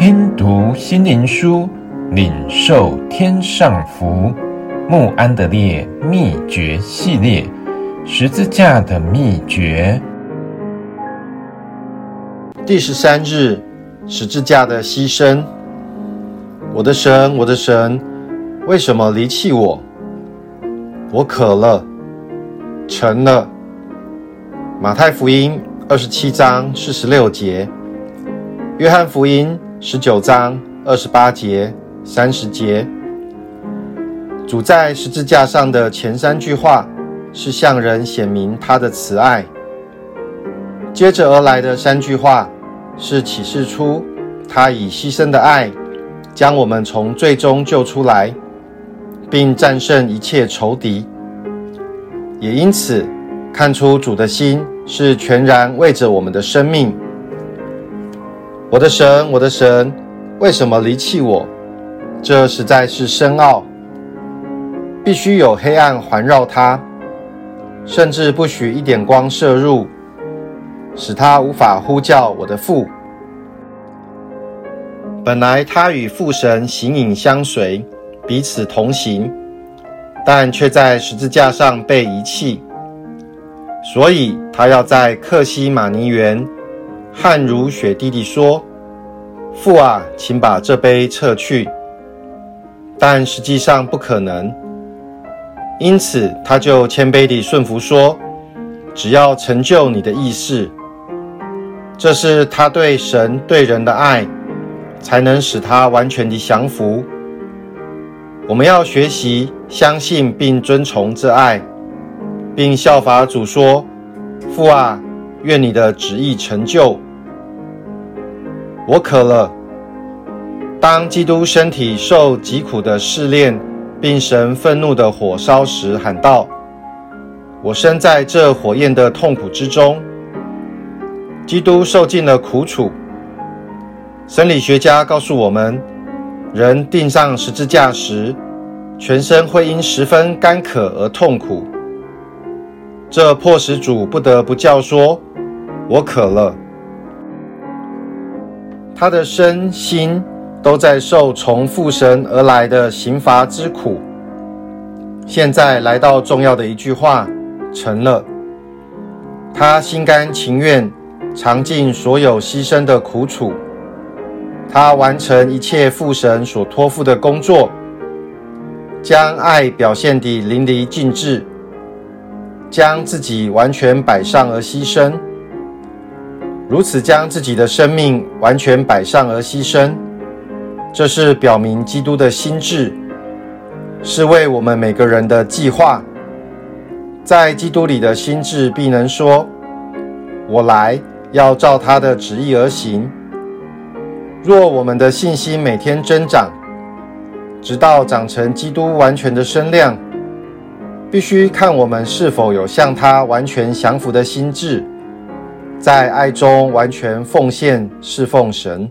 听读心灵书，领受天上福。慕安德烈秘诀系列，十字架的秘诀。第十三日，十字架的牺牲。我的神，我的神，为什么离弃我？我渴了，沉了。马太福音二十七章四十六节，约翰福音。十九章二十八节、三十节，主在十字架上的前三句话是向人显明他的慈爱；接着而来的三句话是启示出他以牺牲的爱将我们从罪中救出来，并战胜一切仇敌。也因此看出主的心是全然为着我们的生命。我的神，我的神，为什么离弃我？这实在是深奥，必须有黑暗环绕他，甚至不许一点光射入，使他无法呼叫我的父。本来他与父神形影相随，彼此同行，但却在十字架上被遗弃，所以他要在克西马尼园。汗如雪地地说：“父啊，请把这杯撤去。”但实际上不可能，因此他就谦卑地顺服说：“只要成就你的意思。”这是他对神对人的爱，才能使他完全的降服。我们要学习相信并遵从这爱，并效法主说：“父啊。”愿你的旨意成就。我渴了。当基督身体受极苦的试炼，并神愤怒的火烧时，喊道：“我身在这火焰的痛苦之中。”基督受尽了苦楚。生理学家告诉我们，人钉上十字架时，全身会因十分干渴而痛苦。这迫使主不得不叫说。我渴了，他的身心都在受从父神而来的刑罚之苦。现在来到重要的一句话，成了。他心甘情愿尝尽所有牺牲的苦楚，他完成一切父神所托付的工作，将爱表现得淋漓尽致，将自己完全摆上而牺牲。如此将自己的生命完全摆上而牺牲，这是表明基督的心志，是为我们每个人的计划。在基督里的心志必能说：“我来要照他的旨意而行。”若我们的信心每天增长，直到长成基督完全的身量，必须看我们是否有向他完全降服的心志。在爱中完全奉献侍奉神。